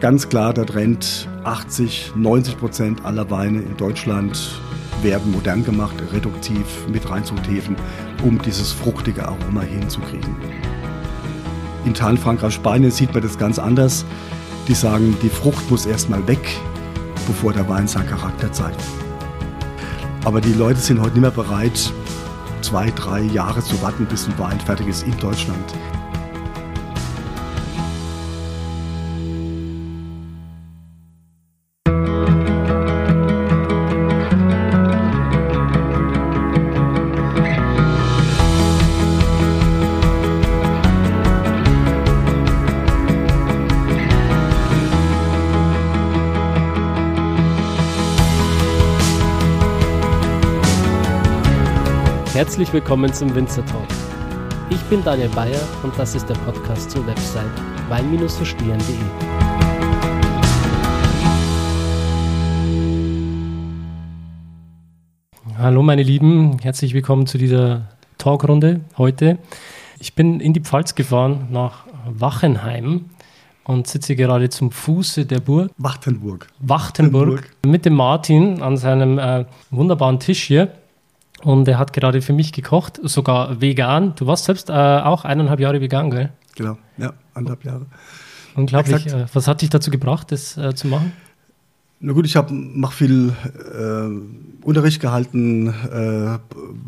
ganz klar der Trend, 80, 90 Prozent aller Weine in Deutschland werden modern gemacht, reduktiv mit Reinzuchthäfen, um dieses fruchtige Aroma hinzukriegen. In Italien, Frankreich, Spanien sieht man das ganz anders. Die sagen, die Frucht muss erstmal weg, bevor der Wein seinen Charakter zeigt. Aber die Leute sind heute nicht mehr bereit, zwei, drei Jahre zu warten, bis ein Wein fertig ist in Deutschland. Herzlich willkommen zum Winzer Talk. Ich bin Daniel Bayer und das ist der Podcast zur Website wein-verstehen.de. Hallo meine Lieben, herzlich willkommen zu dieser Talkrunde heute. Ich bin in die Pfalz gefahren nach Wachenheim und sitze gerade zum Fuße der Burg. Wachtenburg. Wachtenburg. Mit dem Martin an seinem äh, wunderbaren Tisch hier. Und er hat gerade für mich gekocht, sogar vegan. Du warst selbst äh, auch eineinhalb Jahre vegan, gell? Genau, ja, eineinhalb Jahre. Unglaublich. Exakt. Äh, was hat dich dazu gebracht, das äh, zu machen? Na gut, ich habe mach viel äh, Unterricht gehalten, äh,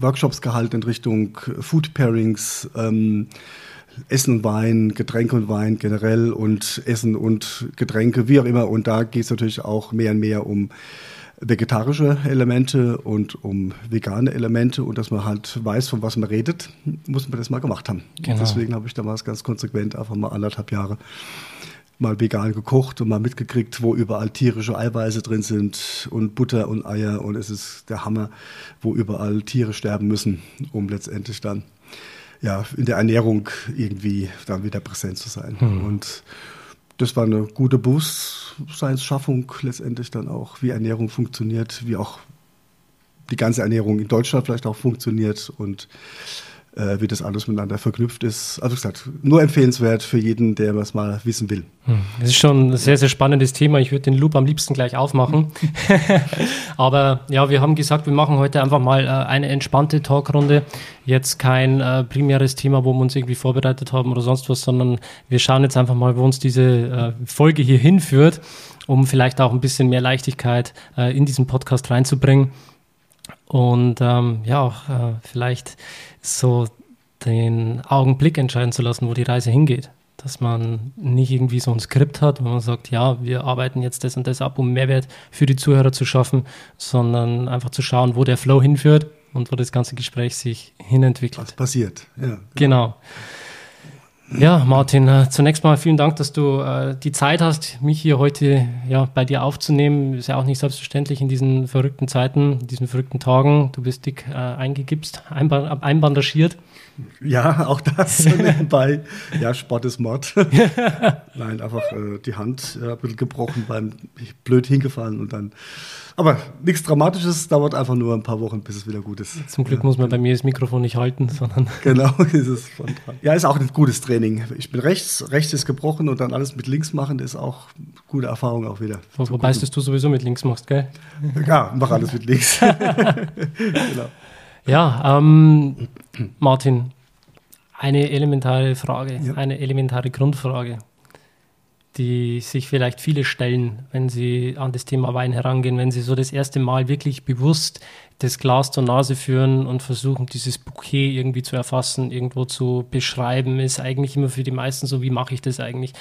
Workshops gehalten in Richtung Food Pairings, ähm, Essen und Wein, Getränke und Wein generell und Essen und Getränke, wie auch immer. Und da geht es natürlich auch mehr und mehr um vegetarische Elemente und um vegane Elemente und dass man halt weiß, von was man redet, muss man das mal gemacht haben. Genau. Deswegen habe ich damals ganz konsequent einfach mal anderthalb Jahre mal vegan gekocht und mal mitgekriegt, wo überall tierische Eiweiße drin sind und Butter und Eier und es ist der Hammer, wo überall Tiere sterben müssen, um letztendlich dann ja in der Ernährung irgendwie dann wieder präsent zu sein. Hm. Und das war eine gute Bewusstseinsschaffung letztendlich dann auch, wie Ernährung funktioniert, wie auch die ganze Ernährung in Deutschland vielleicht auch funktioniert. Und äh, wie das alles miteinander verknüpft ist. Also gesagt, nur empfehlenswert für jeden, der was mal wissen will. Hm, das ist schon ein sehr, sehr spannendes Thema. Ich würde den Loop am liebsten gleich aufmachen. Aber ja, wir haben gesagt, wir machen heute einfach mal äh, eine entspannte Talkrunde. Jetzt kein äh, primäres Thema, wo wir uns irgendwie vorbereitet haben oder sonst was, sondern wir schauen jetzt einfach mal, wo uns diese äh, Folge hier hinführt, um vielleicht auch ein bisschen mehr Leichtigkeit äh, in diesen Podcast reinzubringen. Und ähm, ja, auch äh, vielleicht so den Augenblick entscheiden zu lassen, wo die Reise hingeht. Dass man nicht irgendwie so ein Skript hat, wo man sagt, ja, wir arbeiten jetzt das und das ab, um Mehrwert für die Zuhörer zu schaffen, sondern einfach zu schauen, wo der Flow hinführt und wo das ganze Gespräch sich hinentwickelt. Was passiert, ja. Genau. genau. Ja, Martin, äh, zunächst mal vielen Dank, dass du äh, die Zeit hast, mich hier heute ja, bei dir aufzunehmen. Ist ja auch nicht selbstverständlich in diesen verrückten Zeiten, in diesen verrückten Tagen. Du bist dick äh, eingegipst, einband einbandagiert. Ja, auch das nebenbei. Ja, Sport ist Mord. Nein, einfach äh, die Hand ja, ein bisschen gebrochen, beim blöd hingefallen und dann. Aber nichts Dramatisches, dauert einfach nur ein paar Wochen, bis es wieder gut ist. Zum Glück ja. muss man bei mir das Mikrofon nicht halten, sondern. Genau, ist es von dran. Ja, ist auch ein gutes Training. Ich bin rechts, rechts ist gebrochen und dann alles mit links machen, ist auch gute Erfahrung auch wieder. Wo, wobei es du sowieso mit links machst, gell? Ja, mach alles mit links. genau. Ja, ähm, Martin, eine elementare Frage, ja. eine elementare Grundfrage, die sich vielleicht viele stellen, wenn sie an das Thema Wein herangehen, wenn sie so das erste Mal wirklich bewusst das Glas zur Nase führen und versuchen, dieses Bouquet irgendwie zu erfassen, irgendwo zu beschreiben, ist eigentlich immer für die meisten so, wie mache ich das eigentlich?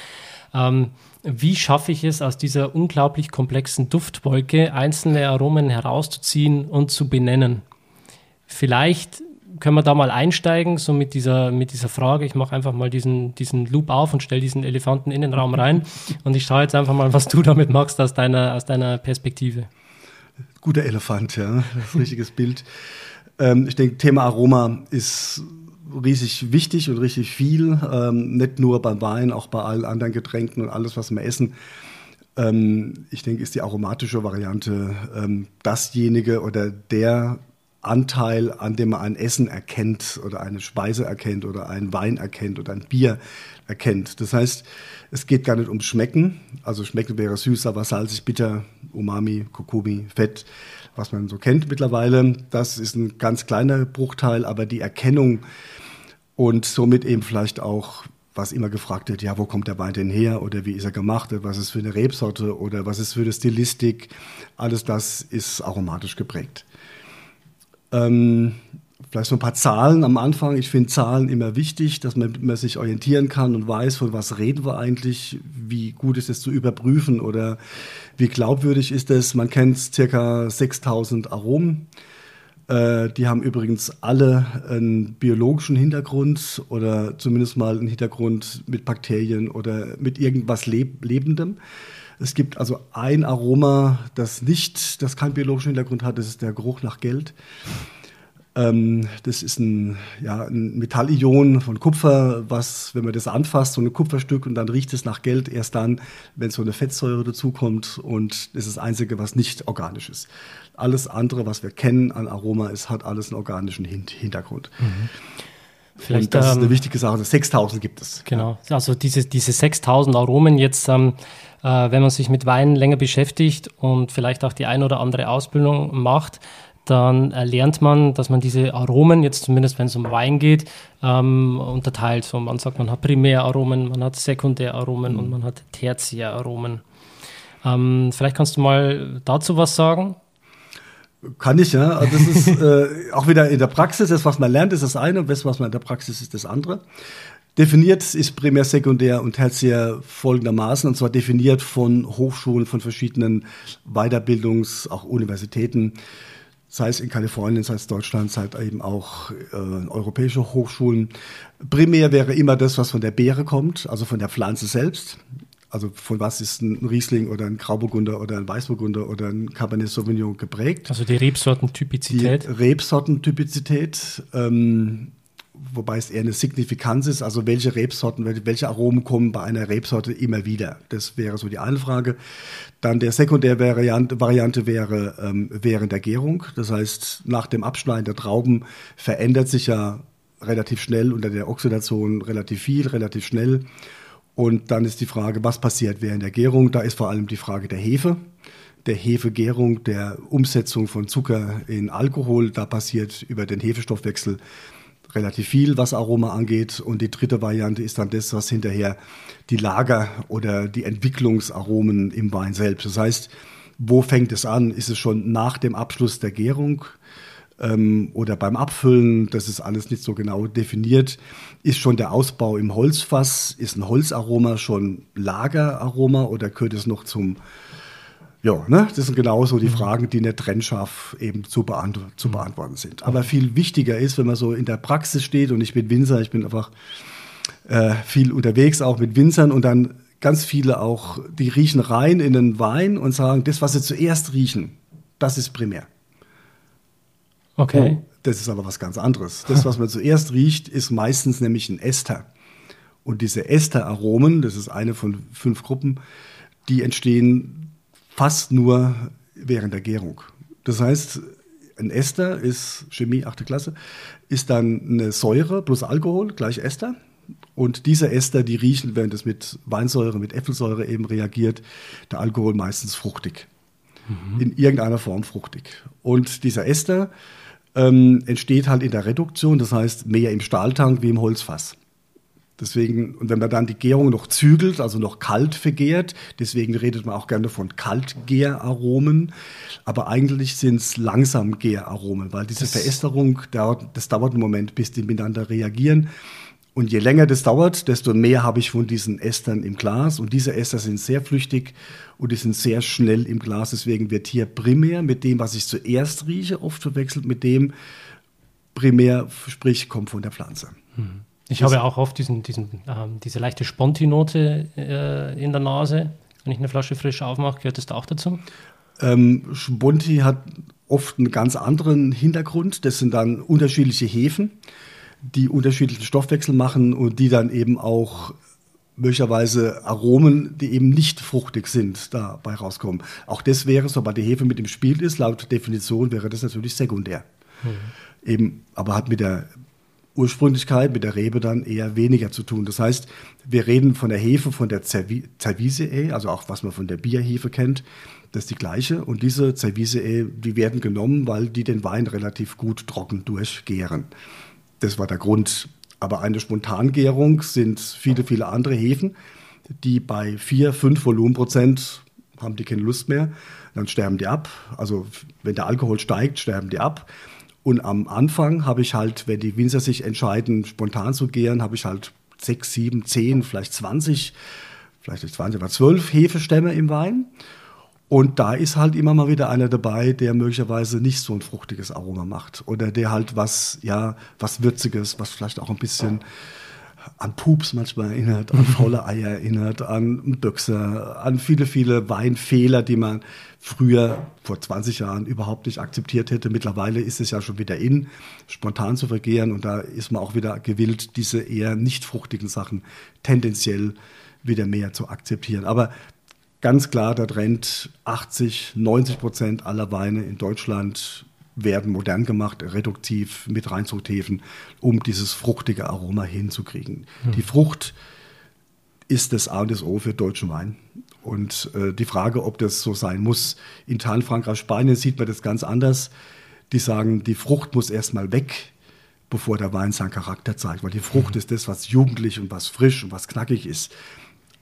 Ähm, wie schaffe ich es, aus dieser unglaublich komplexen Duftwolke einzelne Aromen herauszuziehen und zu benennen? Vielleicht können wir da mal einsteigen, so mit dieser, mit dieser Frage. Ich mache einfach mal diesen, diesen Loop auf und stelle diesen Elefanten in den Raum rein. Und ich schaue jetzt einfach mal, was du damit machst aus deiner, aus deiner Perspektive. Guter Elefant, ja. Das ist ein richtiges Bild. Ähm, ich denke, Thema Aroma ist riesig wichtig und richtig viel. Ähm, nicht nur beim Wein, auch bei allen anderen Getränken und alles, was wir essen. Ähm, ich denke, ist die aromatische Variante ähm, dasjenige oder der Anteil, an dem man ein Essen erkennt oder eine Speise erkennt oder einen Wein erkennt oder ein Bier erkennt. Das heißt, es geht gar nicht ums Schmecken. Also Schmecken wäre süß, aber salzig, bitter, Umami, Kokomi, Fett, was man so kennt mittlerweile. Das ist ein ganz kleiner Bruchteil, aber die Erkennung und somit eben vielleicht auch was immer gefragt wird, ja, wo kommt der Wein denn her oder wie ist er gemacht, was ist für eine Rebsorte oder was ist für eine Stilistik, alles das ist aromatisch geprägt. Ähm, vielleicht so ein paar Zahlen am Anfang. Ich finde Zahlen immer wichtig, dass man, man, sich orientieren kann und weiß, von was reden wir eigentlich, wie gut ist es zu überprüfen oder wie glaubwürdig ist es. Man kennt circa 6000 Aromen. Äh, die haben übrigens alle einen biologischen Hintergrund oder zumindest mal einen Hintergrund mit Bakterien oder mit irgendwas Leb Lebendem. Es gibt also ein Aroma, das nicht, das keinen biologischen Hintergrund hat, das ist der Geruch nach Geld. Ähm, das ist ein, ja, ein Metallion von Kupfer, was, wenn man das anfasst, so ein Kupferstück und dann riecht es nach Geld, erst dann, wenn so eine Fettsäure dazukommt und das ist das Einzige, was nicht organisch ist. Alles andere, was wir kennen an Aroma, ist, hat alles einen organischen Hintergrund. Mhm. Vielleicht, und das ähm, ist eine ähm, wichtige Sache. 6000 gibt es. Genau. Also diese, diese 6000 Aromen jetzt ähm, äh, wenn man sich mit Wein länger beschäftigt und vielleicht auch die ein oder andere Ausbildung macht, dann äh, lernt man, dass man diese Aromen, jetzt zumindest wenn es um Wein geht, ähm, unterteilt. So, man sagt, man hat Primäraromen, man hat Sekundäraromen mhm. und man hat Tertiäraromen. Ähm, vielleicht kannst du mal dazu was sagen. Kann ich, ja. Also das ist äh, auch wieder in der Praxis, das, was man lernt, ist das eine, und das, was man in der Praxis ist das andere. Definiert ist primär, sekundär und tertiär folgendermaßen, und zwar definiert von Hochschulen, von verschiedenen Weiterbildungs-, auch Universitäten, sei es in Kalifornien, sei es Deutschland, sei es eben auch äh, europäische Hochschulen. Primär wäre immer das, was von der Beere kommt, also von der Pflanze selbst. Also von was ist ein Riesling oder ein Grauburgunder oder ein Weißburgunder oder ein Cabernet Sauvignon geprägt? Also die Rebsortentypizität. Die Rebsortentypizität. Ähm, wobei es eher eine Signifikanz ist, also welche Rebsorten, welche Aromen kommen bei einer Rebsorte immer wieder. Das wäre so die eine Frage. Dann der Sekundärvariante Variante wäre ähm, während der Gärung. Das heißt, nach dem Abschneiden der Trauben verändert sich ja relativ schnell unter der Oxidation relativ viel, relativ schnell. Und dann ist die Frage, was passiert während der Gärung? Da ist vor allem die Frage der Hefe der Hefegärung, der Umsetzung von Zucker in Alkohol. Da passiert über den Hefestoffwechsel relativ viel, was Aroma angeht. Und die dritte Variante ist dann das, was hinterher die Lager oder die Entwicklungsaromen im Wein selbst. Das heißt, wo fängt es an? Ist es schon nach dem Abschluss der Gärung? Ähm, oder beim Abfüllen, das ist alles nicht so genau definiert. Ist schon der Ausbau im Holzfass, ist ein Holzaroma schon Lageraroma oder gehört es noch zum ja, ne, das sind genauso die mhm. Fragen, die in der trennscharf eben zu, beant zu mhm. beantworten sind. Aber viel wichtiger ist, wenn man so in der Praxis steht und ich bin Winzer, ich bin einfach äh, viel unterwegs, auch mit Winzern und dann ganz viele auch, die riechen rein in den Wein und sagen, das, was sie zuerst riechen, das ist primär. Okay. Oh, das ist aber was ganz anderes. Das, was man zuerst riecht, ist meistens nämlich ein Ester. Und diese Esteraromen, das ist eine von fünf Gruppen, die entstehen fast nur während der Gärung. Das heißt, ein Ester ist Chemie, achte Klasse, ist dann eine Säure plus Alkohol gleich Ester. Und diese Ester, die riechen, während es mit Weinsäure, mit Äpfelsäure eben reagiert, der Alkohol meistens fruchtig. Mhm. In irgendeiner Form fruchtig. Und dieser Ester ähm, entsteht halt in der Reduktion, das heißt mehr im Stahltank wie im Holzfass. Deswegen, und wenn man dann die Gärung noch zügelt, also noch kalt vergärt, deswegen redet man auch gerne von Kaltgäraromen, aber eigentlich sind es Langsamgäraromen, weil diese das Verästerung, dauert, das dauert einen Moment, bis die miteinander reagieren. Und je länger das dauert, desto mehr habe ich von diesen Estern im Glas. Und diese Ester sind sehr flüchtig und die sind sehr schnell im Glas. Deswegen wird hier primär mit dem, was ich zuerst rieche, oft verwechselt mit dem primär, sprich, kommt von der Pflanze. Mhm. Ich habe auch oft diesen, diesen, ähm, diese leichte Sponti-Note äh, in der Nase, wenn ich eine Flasche frisch aufmache. Gehört das da auch dazu? Ähm, Sponti hat oft einen ganz anderen Hintergrund. Das sind dann unterschiedliche Hefen, die unterschiedlichen Stoffwechsel machen und die dann eben auch möglicherweise Aromen, die eben nicht fruchtig sind, dabei rauskommen. Auch das wäre, sobald die Hefe mit im Spiel ist, laut Definition wäre das natürlich sekundär. Mhm. Eben, aber hat mit der Ursprünglichkeit, mit der Rebe dann eher weniger zu tun. Das heißt, wir reden von der Hefe, von der Cervisee, also auch was man von der Bierhefe kennt, das ist die gleiche. Und diese Cervisee, die werden genommen, weil die den Wein relativ gut trocken durchgären. Das war der Grund. Aber eine Spontangärung sind viele, viele andere Hefen, die bei 4, 5 Volumenprozent haben die keine Lust mehr. Dann sterben die ab. Also wenn der Alkohol steigt, sterben die ab. Und am Anfang habe ich halt, wenn die Winzer sich entscheiden, spontan zu gären, habe ich halt sechs, sieben, zehn, vielleicht 20, vielleicht nicht 20, aber zwölf Hefestämme im Wein. Und da ist halt immer mal wieder einer dabei, der möglicherweise nicht so ein fruchtiges Aroma macht. Oder der halt was, ja, was Würziges, was vielleicht auch ein bisschen an Pups manchmal erinnert, an faule Eier erinnert, an Böxer, an viele, viele Weinfehler, die man früher, vor 20 Jahren, überhaupt nicht akzeptiert hätte. Mittlerweile ist es ja schon wieder in, spontan zu vergehren und da ist man auch wieder gewillt, diese eher nicht fruchtigen Sachen tendenziell wieder mehr zu akzeptieren. Aber ganz klar der Trend, 80, 90 Prozent aller Weine in Deutschland werden modern gemacht, reduktiv mit Reinzuchthäfen, um dieses fruchtige Aroma hinzukriegen. Hm. Die Frucht ist das A und das O für deutschen Wein. Und äh, die Frage, ob das so sein muss, in Italien, Frankreich, Spanien sieht man das ganz anders. Die sagen, die Frucht muss erstmal weg, bevor der Wein seinen Charakter zeigt. Weil die Frucht mhm. ist das, was jugendlich und was frisch und was knackig ist.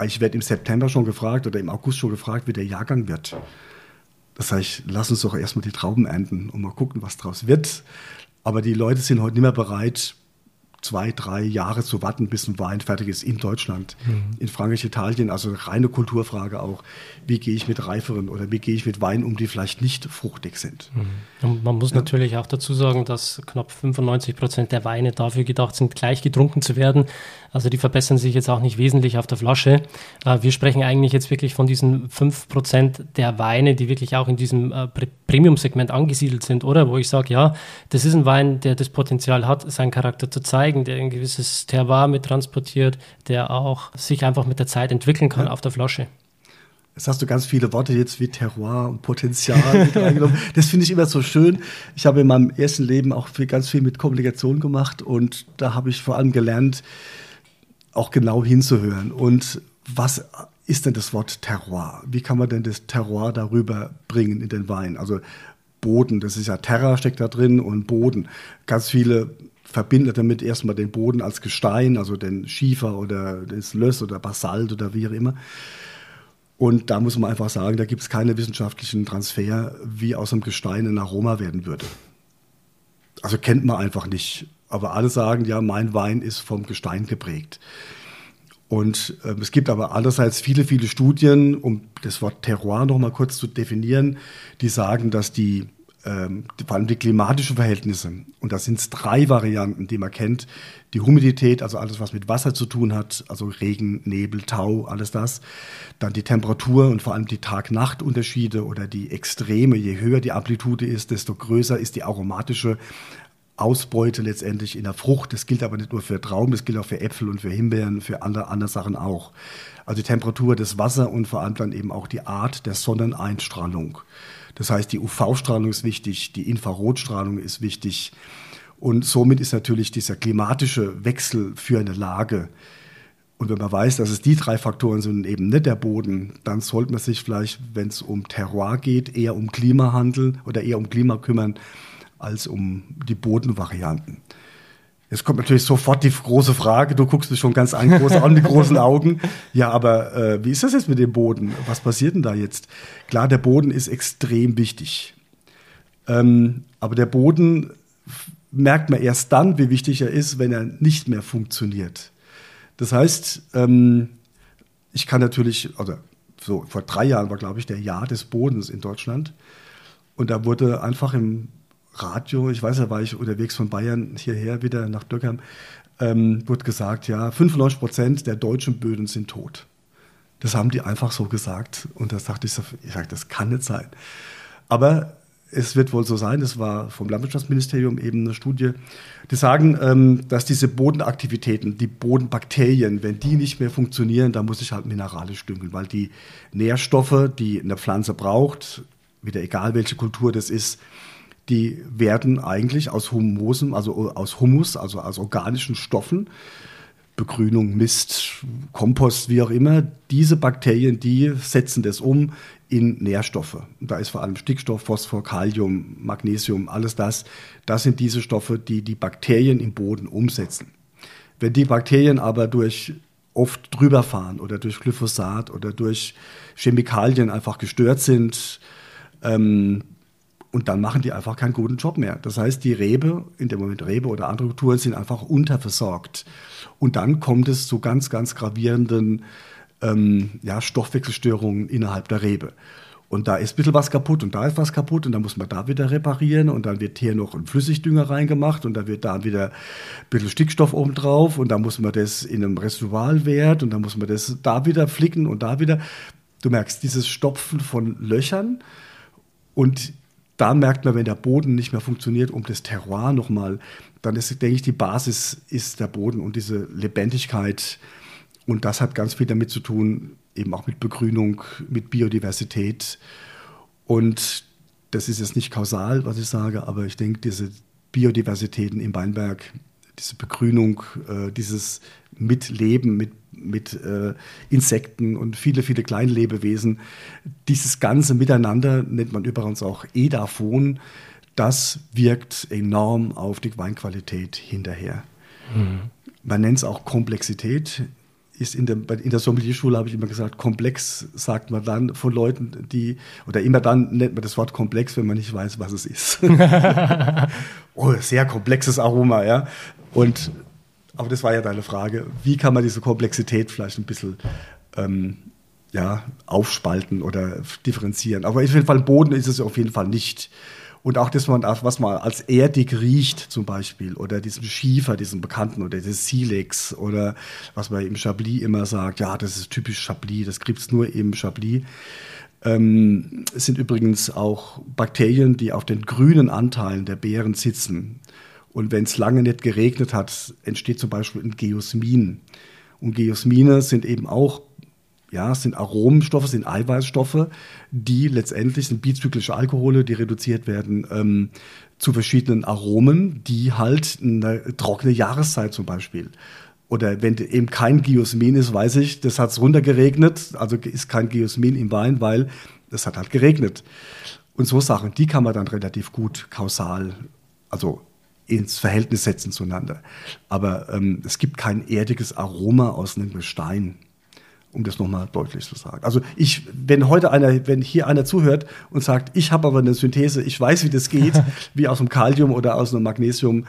Ich werde im September schon gefragt oder im August schon gefragt, wie der Jahrgang wird. Das heißt, lass uns doch erstmal die Trauben ernten und mal gucken, was draus wird. Aber die Leute sind heute nicht mehr bereit, zwei, drei Jahre zu warten, bis ein Wein fertig ist in Deutschland, mhm. in Frankreich, Italien. Also reine Kulturfrage auch. Wie gehe ich mit reiferen oder wie gehe ich mit Weinen um, die vielleicht nicht fruchtig sind? Mhm. Man muss ja. natürlich auch dazu sagen, dass knapp 95 Prozent der Weine dafür gedacht sind, gleich getrunken zu werden. Also die verbessern sich jetzt auch nicht wesentlich auf der Flasche. Äh, wir sprechen eigentlich jetzt wirklich von diesen 5 Prozent der Weine, die wirklich auch in diesem äh, Premium-Segment angesiedelt sind, oder? Wo ich sage, ja, das ist ein Wein, der das Potenzial hat, seinen Charakter zu zeigen zeigen, der ein gewisses Terroir mit transportiert, der auch sich einfach mit der Zeit entwickeln kann ja. auf der Flasche. Jetzt hast du ganz viele Worte jetzt wie Terroir und Potenzial mit reingenommen. Das finde ich immer so schön. Ich habe in meinem ersten Leben auch viel, ganz viel mit Kommunikation gemacht und da habe ich vor allem gelernt, auch genau hinzuhören. Und was ist denn das Wort Terroir? Wie kann man denn das Terroir darüber bringen in den Wein? Also Boden, das ist ja Terra steckt da drin und Boden. Ganz viele verbindet damit erstmal den Boden als Gestein, also den Schiefer oder das Löss oder Basalt oder wie auch immer. Und da muss man einfach sagen, da gibt es keinen wissenschaftlichen Transfer, wie aus einem Gestein ein Aroma werden würde. Also kennt man einfach nicht. Aber alle sagen, ja, mein Wein ist vom Gestein geprägt. Und äh, es gibt aber andererseits viele, viele Studien, um das Wort Terroir nochmal kurz zu definieren, die sagen, dass die ähm, vor allem die klimatischen Verhältnisse. Und da sind es drei Varianten, die man kennt. Die Humidität, also alles, was mit Wasser zu tun hat, also Regen, Nebel, Tau, alles das. Dann die Temperatur und vor allem die Tag-Nacht-Unterschiede oder die Extreme. Je höher die Amplitude ist, desto größer ist die aromatische Ausbeute letztendlich in der Frucht. Das gilt aber nicht nur für Trauben, das gilt auch für Äpfel und für Himbeeren, für andere, andere Sachen auch. Also die Temperatur des Wassers und vor allem dann eben auch die Art der Sonneneinstrahlung. Das heißt, die UV-Strahlung ist wichtig, die Infrarotstrahlung ist wichtig. Und somit ist natürlich dieser klimatische Wechsel für eine Lage. Und wenn man weiß, dass es die drei Faktoren sind, eben nicht der Boden, dann sollte man sich vielleicht, wenn es um Terroir geht, eher um Klima handeln oder eher um Klima kümmern, als um die Bodenvarianten. Jetzt kommt natürlich sofort die große Frage, du guckst mich schon ganz an, große an, die großen Augen. Ja, aber äh, wie ist das jetzt mit dem Boden? Was passiert denn da jetzt? Klar, der Boden ist extrem wichtig. Ähm, aber der Boden merkt man erst dann, wie wichtig er ist, wenn er nicht mehr funktioniert. Das heißt, ähm, ich kann natürlich, also so vor drei Jahren war, glaube ich, der Jahr des Bodens in Deutschland. Und da wurde einfach im Radio, ich weiß, da war ich unterwegs von Bayern hierher wieder nach Döckheim, ähm, wurde gesagt, ja, 95 Prozent der deutschen Böden sind tot. Das haben die einfach so gesagt. Und da dachte ich so, ich sag, das kann nicht sein. Aber es wird wohl so sein, das war vom Landwirtschaftsministerium eben eine Studie, die sagen, ähm, dass diese Bodenaktivitäten, die Bodenbakterien, wenn die nicht mehr funktionieren, dann muss ich halt mineralisch düngen, weil die Nährstoffe, die eine Pflanze braucht, wieder egal welche Kultur das ist, die werden eigentlich aus Humosen, also aus Humus, also aus organischen Stoffen, Begrünung, Mist, Kompost, wie auch immer, diese Bakterien, die setzen das um in Nährstoffe. Da ist vor allem Stickstoff, Phosphor, Kalium, Magnesium, alles das. Das sind diese Stoffe, die die Bakterien im Boden umsetzen. Wenn die Bakterien aber durch oft drüber fahren oder durch Glyphosat oder durch Chemikalien einfach gestört sind, ähm, und dann machen die einfach keinen guten Job mehr. Das heißt, die Rebe, in dem Moment Rebe oder andere Kulturen, sind einfach unterversorgt. Und dann kommt es zu ganz, ganz gravierenden ähm, ja, Stoffwechselstörungen innerhalb der Rebe. Und da ist ein bisschen was kaputt und da ist was kaputt und dann muss man da wieder reparieren und dann wird hier noch ein Flüssigdünger reingemacht und dann wird da wieder ein bisschen Stickstoff oben drauf und dann muss man das in einem Residualwert und dann muss man das da wieder flicken und da wieder. Du merkst dieses Stopfen von Löchern und da merkt man, wenn der Boden nicht mehr funktioniert, um das Terroir nochmal, dann ist, denke ich, die Basis ist der Boden und diese Lebendigkeit. Und das hat ganz viel damit zu tun, eben auch mit Begrünung, mit Biodiversität. Und das ist jetzt nicht kausal, was ich sage, aber ich denke, diese Biodiversitäten im Weinberg, diese Begrünung, äh, dieses Mitleben mit mit äh, Insekten und viele, viele Kleinlebewesen. Dieses ganze Miteinander nennt man übrigens auch Edaphon. Das wirkt enorm auf die Weinqualität hinterher. Mhm. Man nennt es auch Komplexität. Ist in, der, in der Sommelierschule habe ich immer gesagt, komplex sagt man dann von Leuten, die, oder immer dann nennt man das Wort komplex, wenn man nicht weiß, was es ist. oh, sehr komplexes Aroma, ja. Und aber das war ja deine Frage. Wie kann man diese Komplexität vielleicht ein bisschen ähm, ja, aufspalten oder differenzieren? Aber auf jeden Fall, Boden ist es auf jeden Fall nicht. Und auch das, was man als erdig riecht, zum Beispiel, oder diesen Schiefer, diesen bekannten, oder das Silex, oder was man im Chablis immer sagt, ja, das ist typisch Chablis, das gibt es nur im Chablis. Ähm, es sind übrigens auch Bakterien, die auf den grünen Anteilen der Beeren sitzen. Und wenn es lange nicht geregnet hat, entsteht zum Beispiel ein Geosmin. Und Geosmine sind eben auch ja, sind Aromenstoffe, sind Eiweißstoffe, die letztendlich sind bizyklische Alkohole, die reduziert werden ähm, zu verschiedenen Aromen, die halt eine trockene Jahreszeit zum Beispiel. Oder wenn eben kein Geosmin ist, weiß ich, das hat es runtergeregnet, also ist kein Geosmin im Wein, weil es hat halt geregnet. Und so Sachen, die kann man dann relativ gut kausal, also ins Verhältnis setzen zueinander. Aber ähm, es gibt kein erdiges Aroma aus einem Gestein, um das nochmal deutlich zu sagen. Also ich, wenn heute einer, wenn hier einer zuhört und sagt, ich habe aber eine Synthese, ich weiß, wie das geht, wie aus einem Kalium oder aus einem Magnesium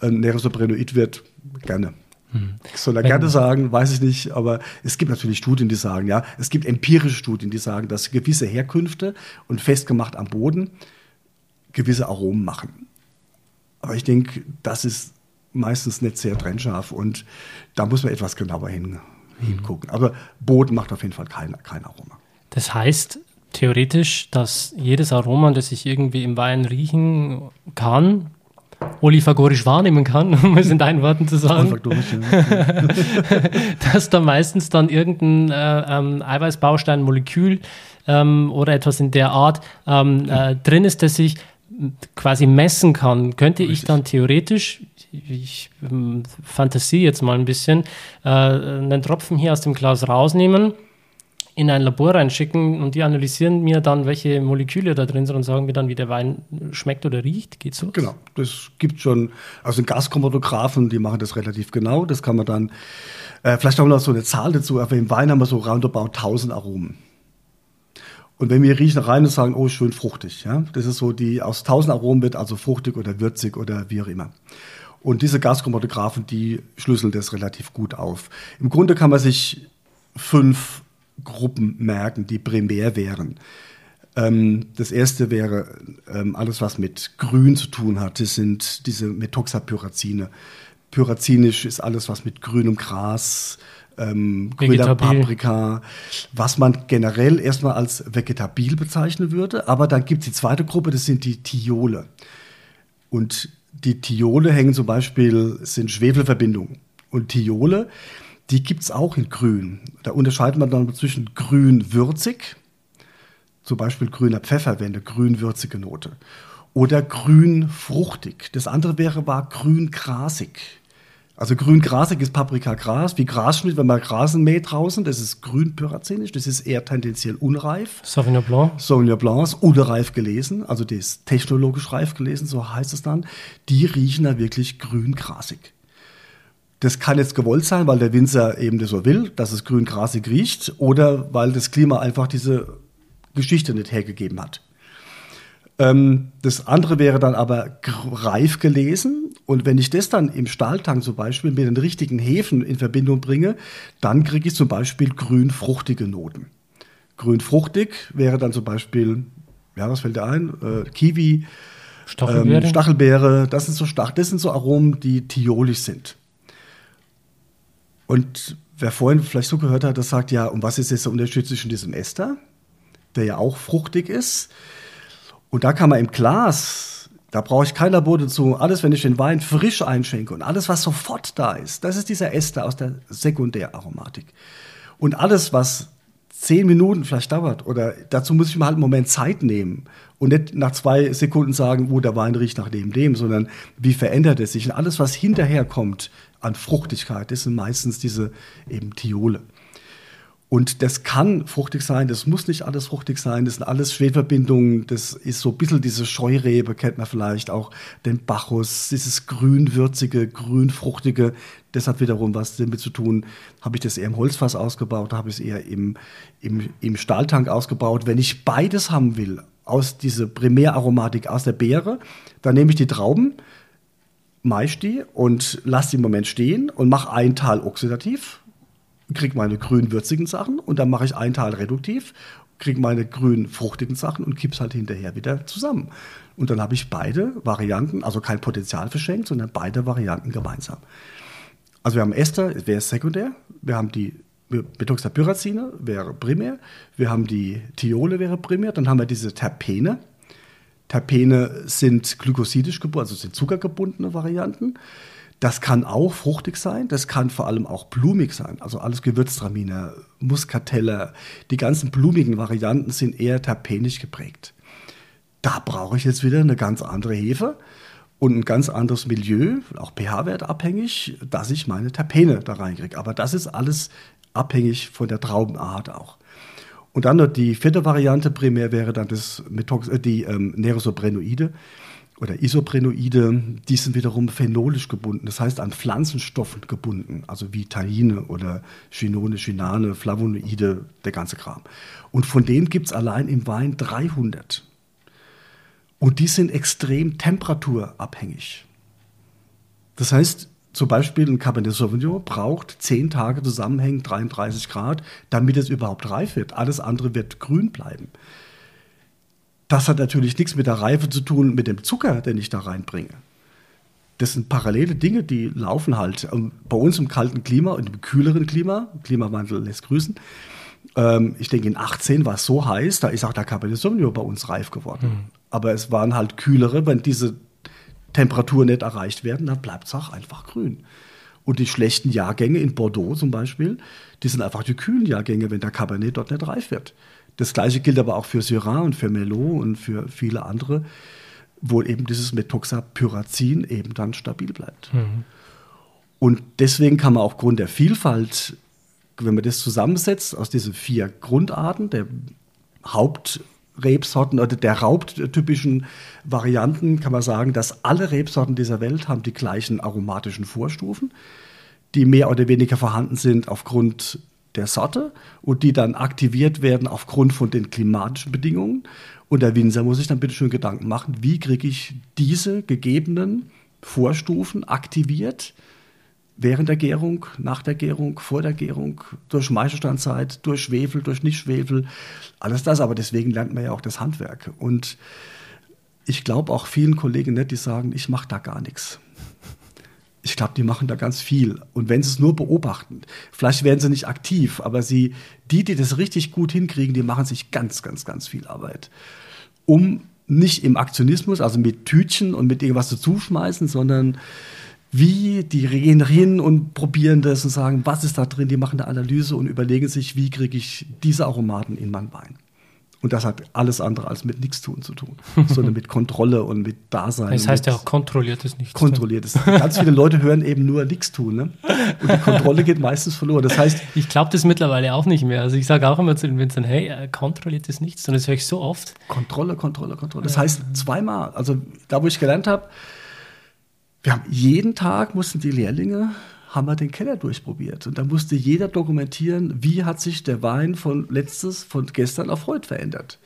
ein Neresobrenoid wird, gerne. Hm. Soll er gerne sagen, weiß ich nicht, aber es gibt natürlich Studien, die sagen, ja, es gibt empirische Studien, die sagen, dass gewisse Herkünfte und festgemacht am Boden gewisse Aromen machen. Aber ich denke, das ist meistens nicht sehr trennscharf und da muss man etwas genauer hin, hingucken. Aber Boden macht auf jeden Fall kein, kein Aroma. Das heißt theoretisch, dass jedes Aroma, das ich irgendwie im Wein riechen kann, olifagorisch wahrnehmen kann, um es in deinen Worten zu sagen, dass da meistens dann irgendein äh, ähm, Eiweißbaustein, Molekül ähm, oder etwas in der Art ähm, äh, drin ist, das ich quasi messen kann, könnte Richtig. ich dann theoretisch, ich ähm, fantasie jetzt mal ein bisschen, äh, einen Tropfen hier aus dem Glas rausnehmen, in ein Labor reinschicken und die analysieren mir dann, welche Moleküle da drin sind und sagen mir dann, wie der Wein schmeckt oder riecht. Geht so? Genau, das gibt schon, also Gaschromatographen, die machen das relativ genau. Das kann man dann, äh, vielleicht auch noch so eine Zahl dazu, aber im Wein haben wir so roundabout 1000 Aromen. Und wenn wir riechen rein und sagen, oh, schön fruchtig, ja, das ist so die, aus tausend Aromen wird also fruchtig oder würzig oder wie auch immer. Und diese Gaschromatographen, die schlüsseln das relativ gut auf. Im Grunde kann man sich fünf Gruppen merken, die primär wären. Ähm, das erste wäre ähm, alles, was mit Grün zu tun hat. Das sind diese Methoxapyrazine. Pyrazinisch ist alles, was mit grünem Gras, ähm, grüner Paprika, was man generell erstmal als vegetabil bezeichnen würde. Aber dann gibt es die zweite Gruppe, das sind die Thiole. Und die Thiole hängen zum Beispiel, sind Schwefelverbindungen. Und Thiole, die gibt es auch in grün. Da unterscheidet man dann zwischen grün-würzig, zum Beispiel grüner Pfeffer wäre eine grün-würzige Note. oder grün fruchtig. Das andere wäre war grün grasig. Also grün grasig ist Paprika-Gras, wie Grasschnitt, wenn man Grasen mäht draußen, das ist grün pyrazinisch, das ist eher tendenziell unreif. Sauvignon Blanc. Sauvignon Blanc ist unreif gelesen, also das ist technologisch reif gelesen, so heißt es dann. Die riechen da wirklich grün grasig. Das kann jetzt gewollt sein, weil der Winzer eben das so will, dass es grün grasig riecht, oder weil das Klima einfach diese Geschichte nicht hergegeben hat. Ähm, das andere wäre dann aber reif gelesen. Und wenn ich das dann im Stahltank zum Beispiel mit den richtigen Hefen in Verbindung bringe, dann kriege ich zum Beispiel grün-fruchtige Noten. Grün-fruchtig wäre dann zum Beispiel, ja, was fällt dir ein? Äh, Kiwi, Stachelbeere. Ähm, Stachelbeere, das sind so Stach, das sind so Aromen, die thiolig sind. Und wer vorhin vielleicht so gehört hat, das sagt ja, und was ist jetzt der Unterschied zwischen diesem Ester, der ja auch fruchtig ist, und da kann man im Glas, da brauche ich kein Labor dazu, alles, wenn ich den Wein frisch einschenke und alles, was sofort da ist, das ist dieser Ester aus der Sekundäraromatik. Und alles, was zehn Minuten vielleicht dauert, oder dazu muss ich mir halt einen Moment Zeit nehmen und nicht nach zwei Sekunden sagen, wo der Wein riecht nach dem, dem, sondern wie verändert es sich. Und alles, was hinterher kommt an Fruchtigkeit, das sind meistens diese eben Thiole. Und das kann fruchtig sein, das muss nicht alles fruchtig sein, das sind alles Schwedverbindungen, das ist so ein bisschen diese Scheurebe, kennt man vielleicht auch, den Bacchus, dieses grünwürzige, grünfruchtige, das hat wiederum was damit zu tun, habe ich das eher im Holzfass ausgebaut, habe ich es eher im, im, im Stahltank ausgebaut. Wenn ich beides haben will, aus dieser Primäraromatik aus der Beere, dann nehme ich die Trauben, maisch die und lasse die im Moment stehen und mache ein Tal oxidativ, kriege meine grün würzigen Sachen und dann mache ich ein Teil reduktiv, kriege meine grün fruchtigen Sachen und kipp's halt hinterher wieder zusammen. Und dann habe ich beide Varianten, also kein Potenzial verschenkt, sondern beide Varianten gemeinsam. Also wir haben Ester, wäre sekundär, wir haben die Methoxapyrazine, wäre primär, wir haben die Thiole, wäre primär, dann haben wir diese Terpene. Terpene sind glykosidisch gebunden, also sind zuckergebundene Varianten. Das kann auch fruchtig sein, das kann vor allem auch blumig sein. Also alles Gewürztraminer, Muskateller, die ganzen blumigen Varianten sind eher terpenisch geprägt. Da brauche ich jetzt wieder eine ganz andere Hefe und ein ganz anderes Milieu, auch pH-Wert abhängig, dass ich meine Terpene da reinkriege. Aber das ist alles abhängig von der Traubenart auch. Und dann noch die vierte Variante primär wäre dann das Methox äh, die ähm, Nerosobrenoide oder Isoprenoide, die sind wiederum phenolisch gebunden, das heißt an Pflanzenstoffen gebunden, also wie Tannine oder Chinone, Chinane, Flavonoide, der ganze Kram. Und von denen gibt es allein im Wein 300. Und die sind extrem temperaturabhängig. Das heißt, zum Beispiel ein Cabernet Sauvignon braucht 10 Tage zusammenhängend 33 Grad, damit es überhaupt reif wird. Alles andere wird grün bleiben. Das hat natürlich nichts mit der Reife zu tun, mit dem Zucker, den ich da reinbringe. Das sind parallele Dinge, die laufen halt. Ähm, bei uns im kalten Klima und im kühleren Klima, Klimawandel lässt grüßen. Ähm, ich denke, in 18 war es so heiß, da ist auch der Cabernet Sauvignon bei uns reif geworden. Mhm. Aber es waren halt kühlere, wenn diese Temperaturen nicht erreicht werden, dann bleibt es auch einfach grün. Und die schlechten Jahrgänge in Bordeaux zum Beispiel, die sind einfach die kühlen Jahrgänge, wenn der Cabernet dort nicht reif wird. Das gleiche gilt aber auch für Syrah und für Merlot und für viele andere, wo eben dieses Methoxapyrazin eben dann stabil bleibt. Mhm. Und deswegen kann man aufgrund der Vielfalt, wenn man das zusammensetzt aus diesen vier Grundarten, der Hauptrebsorten oder der raubtypischen Varianten, kann man sagen, dass alle Rebsorten dieser Welt haben die gleichen aromatischen Vorstufen, die mehr oder weniger vorhanden sind aufgrund der Sorte und die dann aktiviert werden aufgrund von den klimatischen Bedingungen. Und der Winzer muss sich dann bitte schön Gedanken machen, wie kriege ich diese gegebenen Vorstufen aktiviert während der Gärung, nach der Gärung, vor der Gärung, durch Meisterstandzeit, durch Schwefel, durch Nicht-Schwefel, alles das. Aber deswegen lernt man ja auch das Handwerk. Und ich glaube auch vielen Kollegen nicht, die sagen, ich mache da gar nichts. Ich glaube, die machen da ganz viel. Und wenn sie es nur beobachten, vielleicht werden sie nicht aktiv, aber sie, die, die das richtig gut hinkriegen, die machen sich ganz, ganz, ganz viel Arbeit. Um nicht im Aktionismus, also mit Tütchen und mit irgendwas zu zuschmeißen, sondern wie die hin und probieren das und sagen, was ist da drin, die machen eine Analyse und überlegen sich, wie kriege ich diese Aromaten in mein Wein. Und das hat alles andere als mit Nichtstun zu tun, sondern mit Kontrolle und mit Dasein. Das heißt ja auch kontrolliertes Nichtstun. Kontrolliertes. Ganz viele Leute hören eben nur Nichtstun. Ne? Und die Kontrolle geht meistens verloren. Das heißt. Ich glaube das mittlerweile auch nicht mehr. Also ich sage auch immer zu den Winzern, hey, äh, kontrolliertes Nichtstun. Das höre ich so oft. Kontrolle, Kontrolle, Kontrolle. Das heißt zweimal. Also da, wo ich gelernt habe, wir haben jeden Tag mussten die Lehrlinge haben wir den Keller durchprobiert. Und da musste jeder dokumentieren, wie hat sich der Wein von letztes, von gestern auf heute verändert.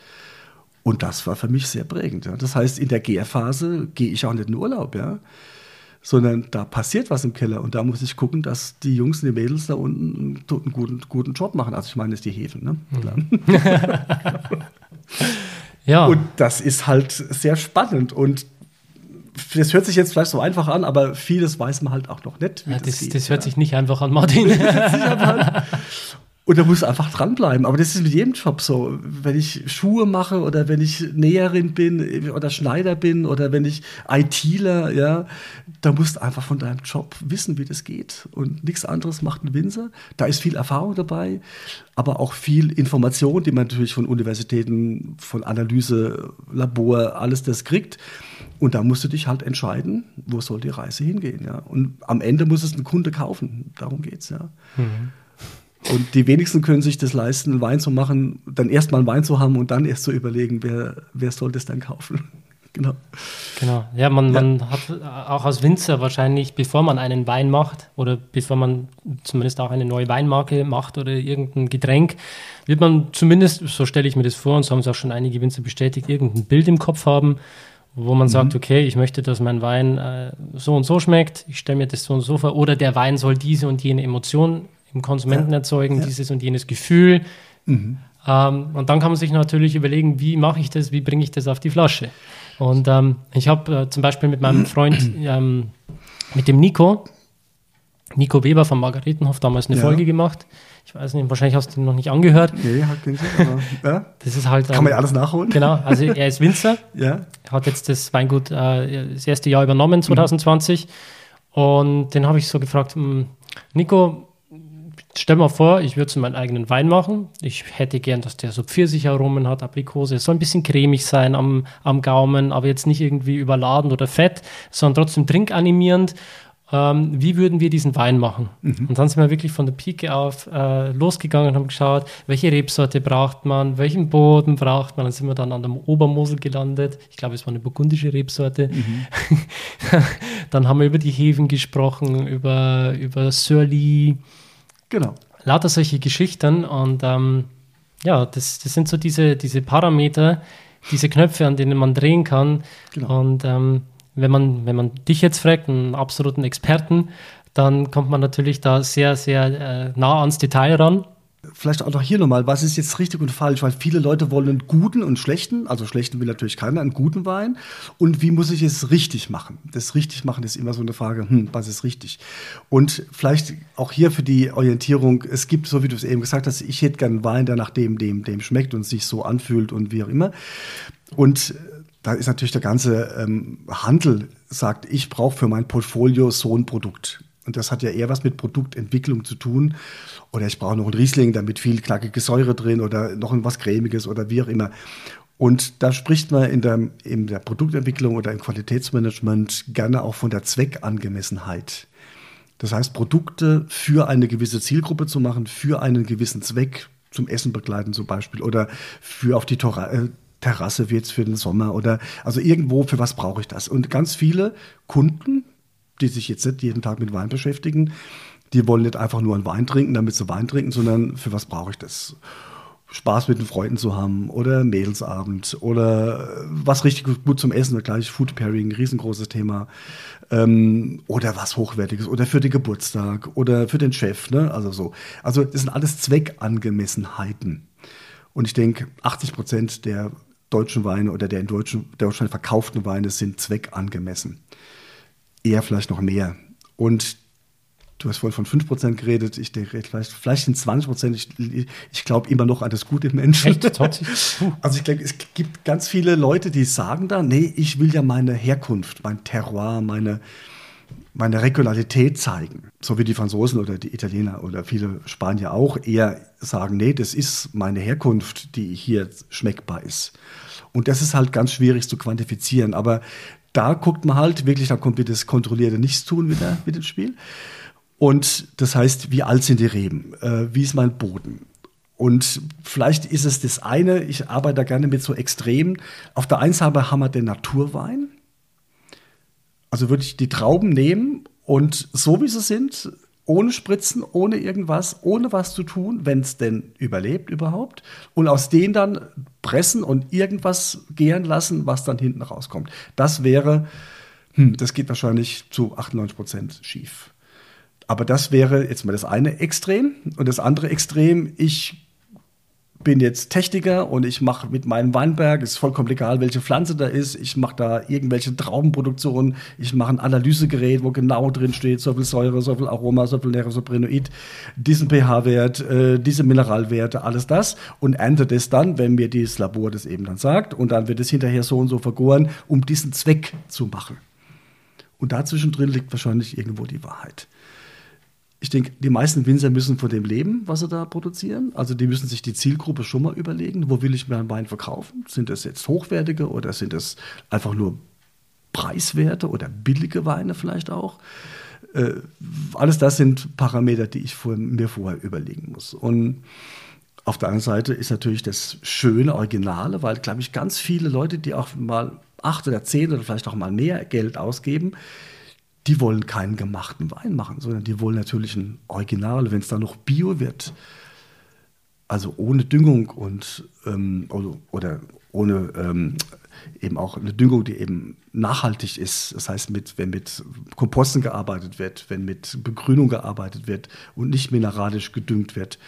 Und das war für mich sehr prägend. Ja. Das heißt, in der Gärphase gehe ich auch nicht in Urlaub, ja. Sondern da passiert was im Keller und da muss ich gucken, dass die Jungs und die Mädels da unten einen guten, guten Job machen. Also ich meine, das die Hefen, ne? Mhm. ja. Und das ist halt sehr spannend. Und das hört sich jetzt vielleicht so einfach an, aber vieles weiß man halt auch noch nicht. Ja, das, das, das, hört sich nicht einfach an, Martin. Und da muss einfach dranbleiben. Aber das ist mit jedem Job so. Wenn ich Schuhe mache oder wenn ich Näherin bin oder Schneider bin oder wenn ich ITler, ja, da musst du einfach von deinem Job wissen, wie das geht. Und nichts anderes macht ein Winzer. Da ist viel Erfahrung dabei, aber auch viel Information, die man natürlich von Universitäten, von Analyse, Labor, alles das kriegt. Und da musst du dich halt entscheiden, wo soll die Reise hingehen. Ja? Und am Ende muss es ein Kunde kaufen. Darum geht es, ja. Mhm. Und die wenigsten können sich das leisten, Wein zu machen, dann erst mal einen Wein zu haben und dann erst zu überlegen, wer, wer soll das dann kaufen. genau. Genau. Ja, man, ja. man hat auch als Winzer wahrscheinlich, bevor man einen Wein macht oder bevor man zumindest auch eine neue Weinmarke macht oder irgendein Getränk, wird man zumindest, so stelle ich mir das vor, und so haben es auch schon einige Winzer bestätigt, irgendein Bild im Kopf haben, wo man mhm. sagt, okay, ich möchte, dass mein Wein äh, so und so schmeckt, ich stelle mir das so und so vor, oder der Wein soll diese und jene Emotion im Konsumenten ja. erzeugen, ja. dieses und jenes Gefühl. Mhm. Ähm, und dann kann man sich natürlich überlegen, wie mache ich das, wie bringe ich das auf die Flasche. Und ähm, ich habe äh, zum Beispiel mit meinem Freund, ähm, mit dem Nico, Nico Weber von Margaretenhof damals eine ja. Folge gemacht. Ich weiß nicht, wahrscheinlich hast du ihn noch nicht angehört. Nee, hat keinen Sinn, aber ja. Das ist halt. Kann man ja alles nachholen. Genau, also er ist Winzer. ja. Hat jetzt das Weingut äh, das erste Jahr übernommen, 2020. Mhm. Und den habe ich so gefragt, hm, Nico, Stell mal vor, ich würde meinen eigenen Wein machen. Ich hätte gern, dass der so Pfirsicharomen hat, Aprikose. Es soll ein bisschen cremig sein am, am Gaumen, aber jetzt nicht irgendwie überladen oder fett, sondern trotzdem trinkanimierend. Ähm, wie würden wir diesen Wein machen? Mhm. Und dann sind wir wirklich von der Pike auf äh, losgegangen und haben geschaut, welche Rebsorte braucht man, welchen Boden braucht man. Dann sind wir dann an der Obermosel gelandet. Ich glaube, es war eine burgundische Rebsorte. Mhm. dann haben wir über die Hefen gesprochen, über, über Surly Genau. Lauter solche Geschichten und ähm, ja, das, das sind so diese, diese Parameter, diese Knöpfe, an denen man drehen kann. Genau. Und ähm, wenn, man, wenn man dich jetzt fragt, einen absoluten Experten, dann kommt man natürlich da sehr, sehr äh, nah ans Detail ran vielleicht auch noch hier nochmal, was ist jetzt richtig und falsch? Weil viele Leute wollen einen guten und schlechten, also schlechten will natürlich keiner, einen guten Wein. Und wie muss ich es richtig machen? Das richtig machen ist immer so eine Frage, hm, was ist richtig? Und vielleicht auch hier für die Orientierung, es gibt, so wie du es eben gesagt hast, ich hätte gern einen Wein, der nach dem, dem, dem schmeckt und sich so anfühlt und wie auch immer. Und da ist natürlich der ganze ähm, Handel sagt, ich brauche für mein Portfolio so ein Produkt. Und das hat ja eher was mit Produktentwicklung zu tun. Oder ich brauche noch einen Riesling, da mit viel knackige Säure drin oder noch was Cremiges oder wie auch immer. Und da spricht man in der, in der Produktentwicklung oder im Qualitätsmanagement gerne auch von der Zweckangemessenheit. Das heißt, Produkte für eine gewisse Zielgruppe zu machen, für einen gewissen Zweck, zum Essen begleiten zum Beispiel, oder für auf die Tora äh, Terrasse jetzt für den Sommer oder also irgendwo, für was brauche ich das? Und ganz viele Kunden, die sich jetzt nicht jeden Tag mit Wein beschäftigen, die wollen nicht einfach nur einen Wein trinken, damit sie Wein trinken, sondern für was brauche ich das? Spaß mit den Freunden zu haben oder Mädelsabend oder was richtig gut zum Essen, gleich Food Pairing, riesengroßes Thema. Ähm, oder was Hochwertiges oder für den Geburtstag oder für den Chef, ne? Also so. Also das sind alles Zweckangemessenheiten. Und ich denke, 80 Prozent der deutschen Weine oder der in Deutschland verkauften Weine sind zweckangemessen eher vielleicht noch mehr. Und du hast vorhin von 5% geredet, ich denke, vielleicht, vielleicht sind 20%, ich, ich glaube immer noch an das Gute im Menschen. Echt? Also ich glaube, es gibt ganz viele Leute, die sagen da, nee, ich will ja meine Herkunft, mein Terroir, meine, meine Regionalität zeigen. So wie die Franzosen oder die Italiener oder viele Spanier auch eher sagen, nee, das ist meine Herkunft, die hier schmeckbar ist. Und das ist halt ganz schwierig zu quantifizieren. Aber da guckt man halt wirklich, da kommt wieder das kontrollierte Nichtstun wieder mit ins Spiel. Und das heißt, wie alt sind die Reben? Äh, wie ist mein Boden? Und vielleicht ist es das eine, ich arbeite da gerne mit so Extremen. Auf der einen Seite haben wir den Naturwein. Also würde ich die Trauben nehmen und so wie sie sind, ohne Spritzen, ohne irgendwas, ohne was zu tun, wenn es denn überlebt überhaupt. Und aus denen dann pressen und irgendwas gären lassen, was dann hinten rauskommt. Das wäre, hm, das geht wahrscheinlich zu 98 Prozent schief. Aber das wäre jetzt mal das eine Extrem. Und das andere Extrem, ich bin jetzt Techniker und ich mache mit meinem Weinberg, ist vollkommen egal, welche Pflanze da ist, ich mache da irgendwelche Traubenproduktionen, ich mache ein Analysegerät, wo genau drin steht, so viel Säure, so viel Aroma, so viel Neresoprenoid, diesen pH-Wert, äh, diese Mineralwerte, alles das und ernte das dann, wenn mir dieses Labor das eben dann sagt und dann wird es hinterher so und so vergoren, um diesen Zweck zu machen. Und dazwischen drin liegt wahrscheinlich irgendwo die Wahrheit ich denke, die meisten Winzer müssen von dem leben, was sie da produzieren. Also die müssen sich die Zielgruppe schon mal überlegen, wo will ich meinen Wein verkaufen? Sind das jetzt hochwertige oder sind das einfach nur preiswerte oder billige Weine vielleicht auch? Äh, alles das sind Parameter, die ich vor, mir vorher überlegen muss. Und auf der anderen Seite ist natürlich das schöne Originale, weil, glaube ich, ganz viele Leute, die auch mal acht oder zehn oder vielleicht auch mal mehr Geld ausgeben, die wollen keinen gemachten Wein machen, sondern die wollen natürlich ein Original, wenn es dann noch Bio wird. Also ohne Düngung und ähm, oder, oder, ohne ähm, eben auch eine Düngung, die eben nachhaltig ist. Das heißt, mit, wenn mit Komposten gearbeitet wird, wenn mit Begrünung gearbeitet wird und nicht mineralisch gedüngt wird.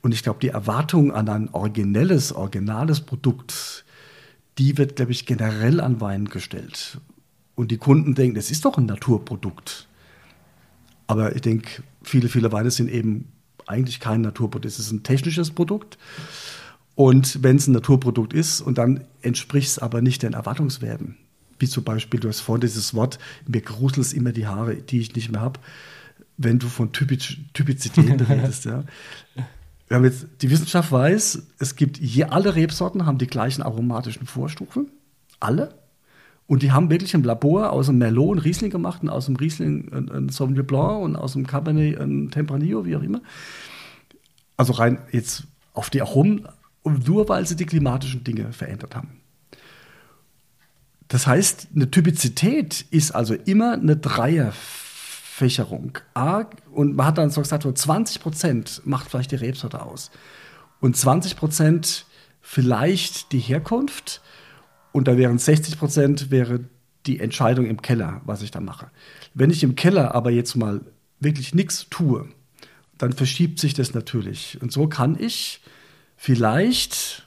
Und ich glaube, die Erwartung an ein originelles, originales Produkt, die wird, glaube ich, generell an Wein gestellt. Und die Kunden denken, das ist doch ein Naturprodukt. Aber ich denke, viele, viele Weine sind eben eigentlich kein Naturprodukt. Es ist ein technisches Produkt. Und wenn es ein Naturprodukt ist und dann entspricht es aber nicht den Erwartungswerten, wie zum Beispiel, du hast vorhin dieses Wort, mir gruselt es immer die Haare, die ich nicht mehr habe, wenn du von Typiz Typizität redest. Ja. Wir haben jetzt, die Wissenschaft weiß, es gibt je, alle Rebsorten haben die gleichen aromatischen Vorstufen. Alle. Und die haben wirklich im Labor aus dem Merlot ein Riesling gemacht und aus dem Riesling ein, Sauvignon Blanc und aus dem Cabernet ein Tempranillo, wie auch immer. Also rein jetzt auf die Aromen, nur weil sie die klimatischen Dinge verändert haben. Das heißt, eine Typizität ist also immer eine Dreierfächerung. A, und man hat dann so gesagt, so 20 Prozent macht vielleicht die Rebsorte aus. Und 20 Prozent vielleicht die Herkunft und da wären 60 Prozent wäre die Entscheidung im Keller, was ich da mache. Wenn ich im Keller aber jetzt mal wirklich nichts tue, dann verschiebt sich das natürlich. Und so kann ich vielleicht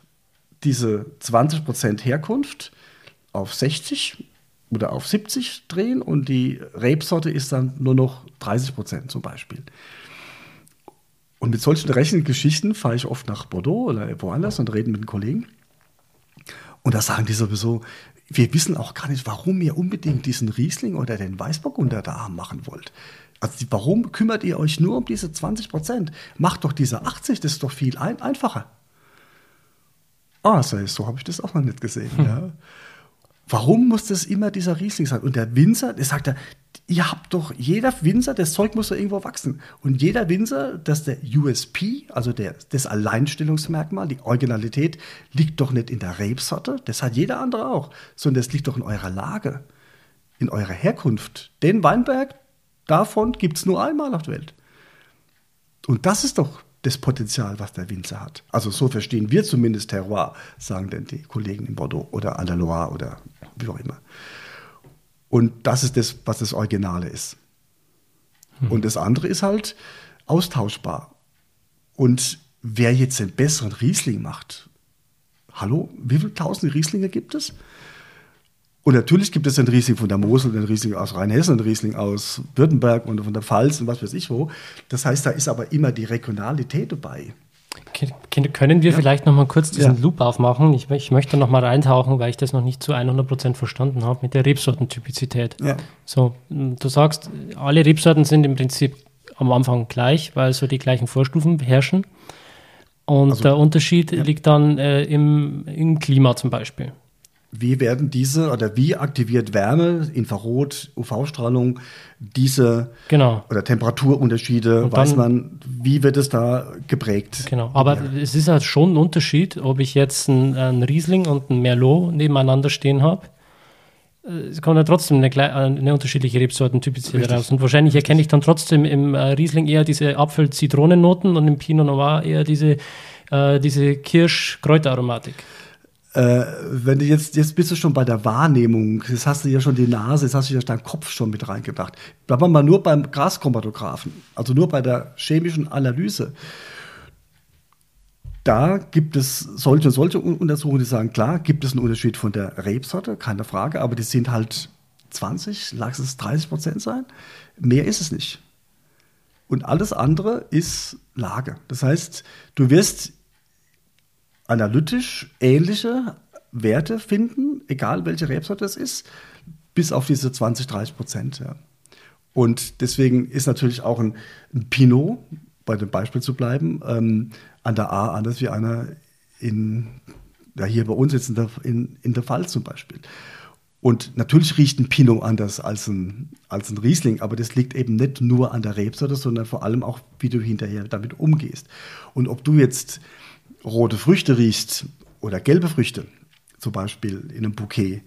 diese 20 Prozent Herkunft auf 60 oder auf 70 drehen und die Rebsorte ist dann nur noch 30 Prozent zum Beispiel. Und mit solchen Rechengeschichten fahre ich oft nach Bordeaux oder woanders und rede mit den Kollegen. Und da sagen die sowieso, wir wissen auch gar nicht, warum ihr unbedingt diesen Riesling oder den Weißbock unter der Arm machen wollt. Also warum kümmert ihr euch nur um diese 20 Prozent? Macht doch diese 80, das ist doch viel ein einfacher. Ah, so, so habe ich das auch noch nicht gesehen. Hm. Ja. Warum muss das immer dieser Riesling sein? Und der Winzer, der sagt ja, ihr habt doch, jeder Winzer, das Zeug muss doch irgendwo wachsen. Und jeder Winzer, dass der USP, also der, das Alleinstellungsmerkmal, die Originalität, liegt doch nicht in der Rebsorte, das hat jeder andere auch, sondern das liegt doch in eurer Lage, in eurer Herkunft. Den Weinberg, davon gibt es nur einmal auf der Welt. Und das ist doch das Potenzial, was der Winzer hat. Also so verstehen wir zumindest Terroir, sagen denn die Kollegen in Bordeaux oder à la Loire oder wie auch immer. Und das ist das, was das Originale ist. Hm. Und das andere ist halt austauschbar. Und wer jetzt den besseren Riesling macht, hallo, wie viele tausend Rieslinge gibt es? Und natürlich gibt es einen Riesling von der Mosel, einen Riesling aus Rheinhessen, einen Riesling aus Württemberg und von der Pfalz und was weiß ich wo. Das heißt, da ist aber immer die Regionalität dabei. Können wir ja. vielleicht noch mal kurz diesen ja. Loop aufmachen? Ich, ich möchte noch mal reintauchen, weil ich das noch nicht zu 100% verstanden habe mit der Rebsortentypizität. Ja. So, du sagst, alle Rebsorten sind im Prinzip am Anfang gleich, weil so die gleichen Vorstufen herrschen. Und also, der Unterschied ja. liegt dann äh, im, im Klima zum Beispiel wie werden diese oder wie aktiviert Wärme, Infrarot, UV-Strahlung diese genau. oder Temperaturunterschiede, weiß man, wie wird es da geprägt? Genau, aber ja. es ist halt schon ein Unterschied, ob ich jetzt einen, Riesling und einen Merlot nebeneinander stehen habe. Äh, es kommt ja trotzdem eine, eine unterschiedliche Rebsortentypizität raus. Und wahrscheinlich erkenne ich dann trotzdem im äh, Riesling eher diese Apfel-Zitronennoten und im Pinot Noir eher diese, äh, diese Kirsch-Kräuteraromatik. Äh, wenn du jetzt, jetzt bist du schon bei der Wahrnehmung, jetzt hast du ja schon die Nase, jetzt hast du ja deinen Kopf schon mit reingebracht. Bleiben wir mal nur beim Graschromatographen, also nur bei der chemischen Analyse. Da gibt es solche solche Untersuchungen, die sagen, klar, gibt es einen Unterschied von der Rebsorte, keine Frage, aber die sind halt 20, lass es 30 Prozent sein. Mehr ist es nicht. Und alles andere ist Lage. Das heißt, du wirst analytisch ähnliche Werte finden, egal welche Rebsorte es ist, bis auf diese 20, 30 Prozent. Ja. Und deswegen ist natürlich auch ein, ein, Pinot, bei dem Beispiel zu bleiben, ähm, an der A anders wie einer in, ja, hier bei uns jetzt in der, in, in der Pfalz zum Beispiel. Und natürlich riecht ein Pinot anders als ein, als ein Riesling, aber das liegt eben nicht nur an der Rebsorte, sondern vor allem auch, wie du hinterher damit umgehst. Und ob du jetzt rote Früchte riechst oder gelbe Früchte, zum Beispiel in einem Bouquet,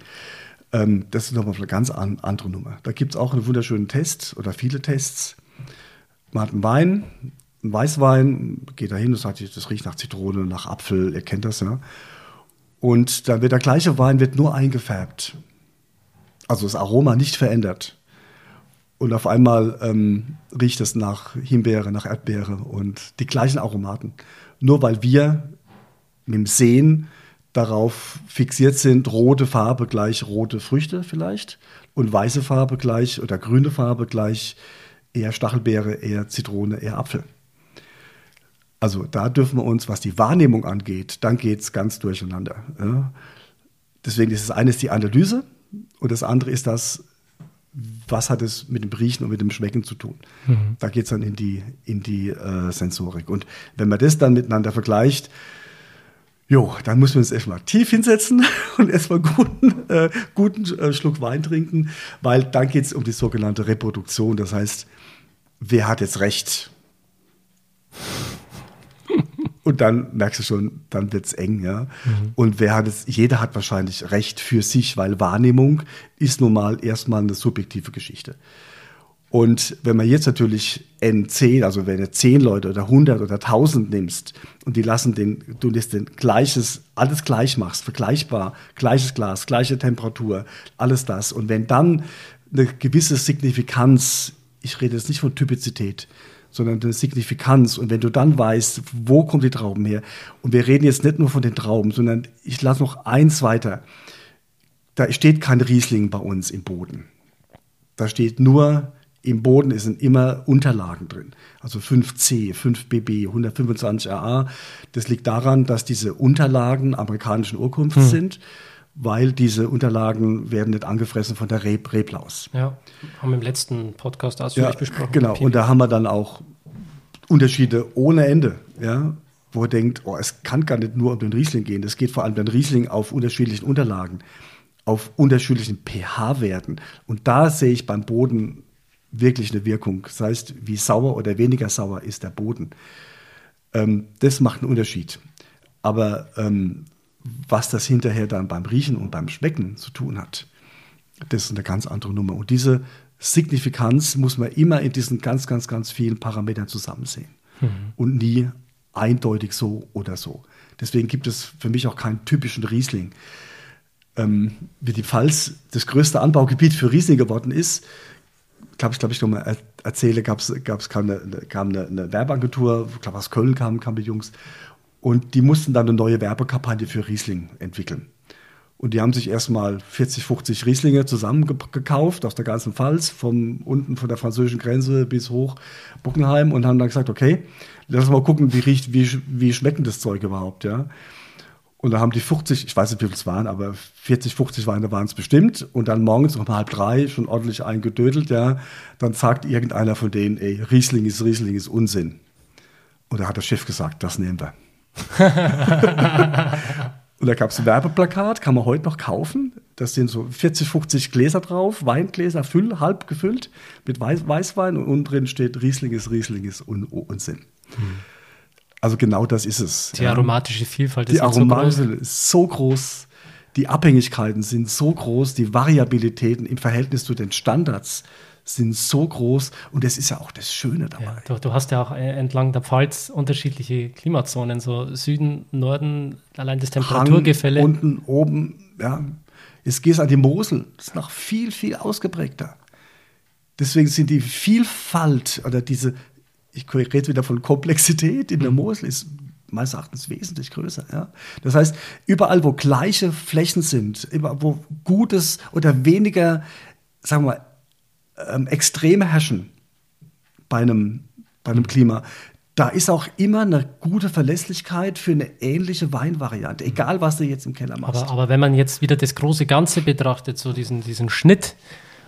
ähm, das ist nochmal eine ganz an, andere Nummer. Da gibt es auch einen wunderschönen Test oder viele Tests. Man hat einen Wein, einen Weißwein, geht da hin und sagt, das riecht nach Zitrone, nach Apfel, ihr kennt das ja. Und dann wird der gleiche Wein wird nur eingefärbt. Also das Aroma nicht verändert. Und auf einmal ähm, riecht es nach Himbeere, nach Erdbeere und die gleichen Aromaten nur weil wir mit dem Sehen darauf fixiert sind, rote Farbe gleich rote Früchte vielleicht und weiße Farbe gleich oder grüne Farbe gleich eher Stachelbeere, eher Zitrone, eher Apfel. Also da dürfen wir uns, was die Wahrnehmung angeht, dann geht es ganz durcheinander. Ja. Deswegen ist das eine ist die Analyse und das andere ist das was hat es mit dem Riechen und mit dem Schmecken zu tun? Mhm. Da geht es dann in die, in die äh, Sensorik. Und wenn man das dann miteinander vergleicht, Jo, dann muss man uns erstmal tief hinsetzen und erstmal guten, äh, guten äh, Schluck Wein trinken, weil dann geht es um die sogenannte Reproduktion. Das heißt, wer hat jetzt recht? Und dann merkst du schon, dann wird es eng, ja. Mhm. Und wer hat es, jeder hat wahrscheinlich Recht für sich, weil Wahrnehmung ist nun mal erstmal eine subjektive Geschichte. Und wenn man jetzt natürlich N10, also wenn du 10 Leute oder 100 oder 1000 nimmst und die lassen den, du lässt den gleiches, alles gleich machst, vergleichbar, gleiches Glas, gleiche Temperatur, alles das. Und wenn dann eine gewisse Signifikanz, ich rede jetzt nicht von Typizität, sondern eine Signifikanz. Und wenn du dann weißt, wo kommen die Trauben her, und wir reden jetzt nicht nur von den Trauben, sondern ich lasse noch eins weiter. Da steht kein Riesling bei uns im Boden. Da steht nur, im Boden sind immer Unterlagen drin. Also 5C, 5BB, 125AA. Das liegt daran, dass diese Unterlagen amerikanischen Urkunfts hm. sind weil diese Unterlagen werden nicht angefressen von der Reb Reblaus. Ja, haben wir im letzten Podcast ausführlich ja, besprochen. Genau, und da haben wir dann auch Unterschiede ohne Ende, ja, wo er denkt, oh, es kann gar nicht nur um den Riesling gehen, es geht vor allem den Riesling auf unterschiedlichen Unterlagen, auf unterschiedlichen pH-Werten. Und da sehe ich beim Boden wirklich eine Wirkung. Das heißt, wie sauer oder weniger sauer ist der Boden. Ähm, das macht einen Unterschied. Aber ähm, was das hinterher dann beim Riechen und beim Schmecken zu tun hat, das ist eine ganz andere Nummer. Und diese Signifikanz muss man immer in diesen ganz, ganz, ganz vielen Parametern zusammen sehen mhm. und nie eindeutig so oder so. Deswegen gibt es für mich auch keinen typischen Riesling. Ähm, wie die Pfalz das größte Anbaugebiet für Riesling geworden ist, glaube ich, glaube ich, nochmal erzähle, gab es kam, eine, kam eine, eine Werbeagentur, ich glaube aus Köln kamen kam die Jungs und die mussten dann eine neue Werbekampagne für Riesling entwickeln. Und die haben sich erstmal 40, 50 Rieslinge zusammengekauft aus der ganzen Pfalz, vom unten von der französischen Grenze bis hoch Bockenheim und haben dann gesagt, okay, lass uns mal gucken, wie riecht, wie, wie schmeckt das Zeug überhaupt, ja. Und da haben die 50, ich weiß nicht, wie viel es waren, aber 40, 50 Weine waren es bestimmt. Und dann morgens um halb drei schon ordentlich eingedödelt, ja. Dann sagt irgendeiner von denen, ey, Riesling ist Riesling ist Unsinn. Und da hat der Chef gesagt, das nehmen wir. Und da gab es ein Werbeplakat, kann man heute noch kaufen. Das sind so 40, 50 Gläser drauf, Weingläser, füll, halb gefüllt mit Weiß, Weißwein und unten drin steht Riesling ist Riesling ist Un Unsinn. Hm. Also genau das ist es. Die aromatische Vielfalt ist die aromatische so groß. ist so groß. Die Abhängigkeiten sind so groß, die Variabilitäten im Verhältnis zu den Standards sind so groß und das ist ja auch das Schöne dabei. Ja, du, du, hast ja auch äh, entlang der Pfalz unterschiedliche Klimazonen, so Süden, Norden, allein das Temperaturgefälle. Hang, unten, oben, ja. Jetzt gehst du an die Mosel, das ist noch viel, viel ausgeprägter. Deswegen sind die Vielfalt oder diese, ich rede wieder von Komplexität in der mhm. Mosel, ist meines Erachtens wesentlich größer. Ja? Das heißt, überall, wo gleiche Flächen sind, wo gutes oder weniger, sagen wir mal, ähm, Extreme herrschen bei einem, bei einem Klima, da ist auch immer eine gute Verlässlichkeit für eine ähnliche Weinvariante, egal was du jetzt im Keller machst. Aber, aber wenn man jetzt wieder das große Ganze betrachtet, so diesen, diesen Schnitt,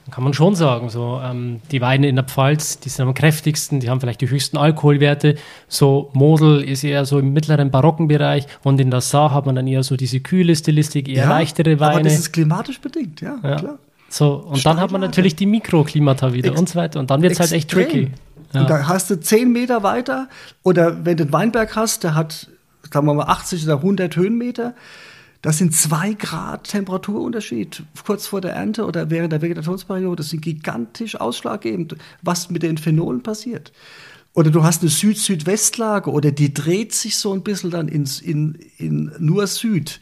dann kann man schon sagen, so ähm, die Weine in der Pfalz, die sind am kräftigsten, die haben vielleicht die höchsten Alkoholwerte. So Mosel ist eher so im mittleren barocken Bereich und in der Saar hat man dann eher so diese kühle Stilistik, eher ja, leichtere Weine. Aber das ist klimatisch bedingt, ja, ja. klar. So, und Steilage. dann hat man natürlich die Mikroklimata wieder Ex und so weiter. Und dann wird es halt echt tricky. Ja. Und da hast du zehn Meter weiter, oder wenn du einen Weinberg hast, der hat, sagen wir mal, 80 oder 100 Höhenmeter, das sind zwei Grad Temperaturunterschied kurz vor der Ernte oder während der Vegetationsperiode. Das sind gigantisch ausschlaggebend, was mit den Phenolen passiert. Oder du hast eine Süd-Südwestlage oder die dreht sich so ein bisschen dann ins, in, in nur Süd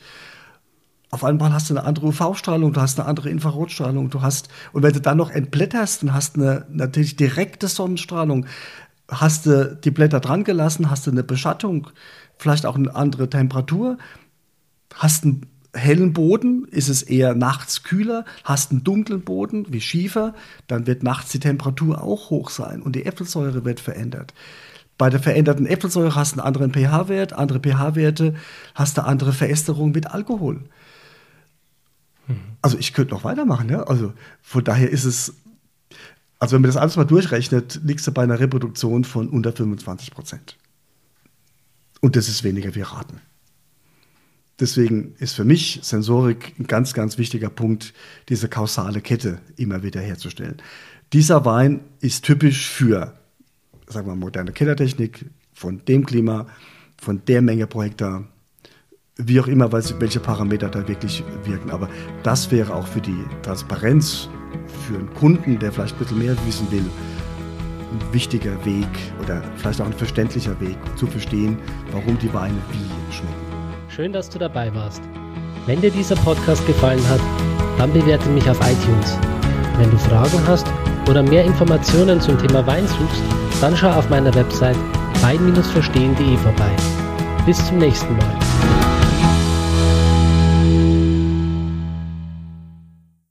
auf einmal hast du eine andere UV-Strahlung, du hast eine andere Infrarotstrahlung, du hast, und wenn du dann noch entblätterst und hast eine natürlich direkte Sonnenstrahlung, hast du die Blätter dran gelassen, hast du eine Beschattung, vielleicht auch eine andere Temperatur, hast einen hellen Boden, ist es eher nachts kühler, hast einen dunklen Boden wie Schiefer, dann wird nachts die Temperatur auch hoch sein und die Äpfelsäure wird verändert. Bei der veränderten Äpfelsäure hast du einen anderen pH-Wert, andere pH-Werte, hast du andere Verästerung mit Alkohol. Also ich könnte noch weitermachen, ja. Also von daher ist es, also wenn man das alles mal durchrechnet, liegst du bei einer Reproduktion von unter 25 Prozent. Und das ist weniger wie raten. Deswegen ist für mich Sensorik ein ganz, ganz wichtiger Punkt, diese kausale Kette immer wieder herzustellen. Dieser Wein ist typisch für, sagen wir, moderne Kellertechnik, von dem Klima, von der Menge pro Hektar, wie auch immer, welche Parameter da wirklich wirken. Aber das wäre auch für die Transparenz, für einen Kunden, der vielleicht ein bisschen mehr wissen will, ein wichtiger Weg oder vielleicht auch ein verständlicher Weg zu verstehen, warum die Weine wie schmecken. Schön, dass du dabei warst. Wenn dir dieser Podcast gefallen hat, dann bewerte mich auf iTunes. Wenn du Fragen hast oder mehr Informationen zum Thema Wein suchst, dann schau auf meiner Website wein-verstehen.de vorbei. Bis zum nächsten Mal.